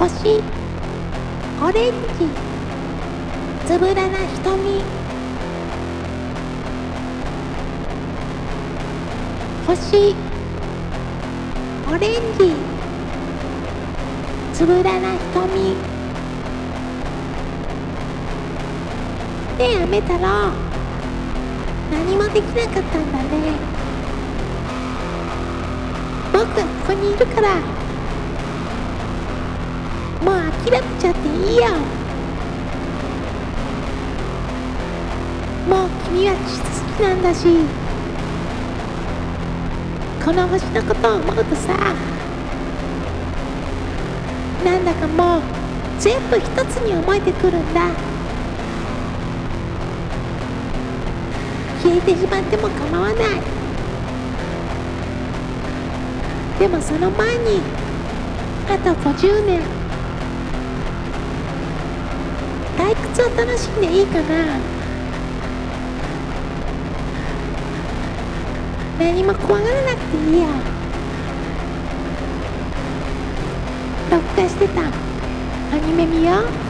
星。オレンジ。つぶらな瞳。星。オレンジ。つぶらな瞳。ねえ雨太郎。何もできなかったんだね。僕はここにいるから。もう諦めちゃっていいよもう君は地好きなんだしこの星のことを思うとさなんだかもう全部一つに思えてくるんだ。消えてしまっても構わない。でもその前にあと50年。退屈を楽しんでいいかな。何も怖がらなくていいや。録画してた。アニメ見よう。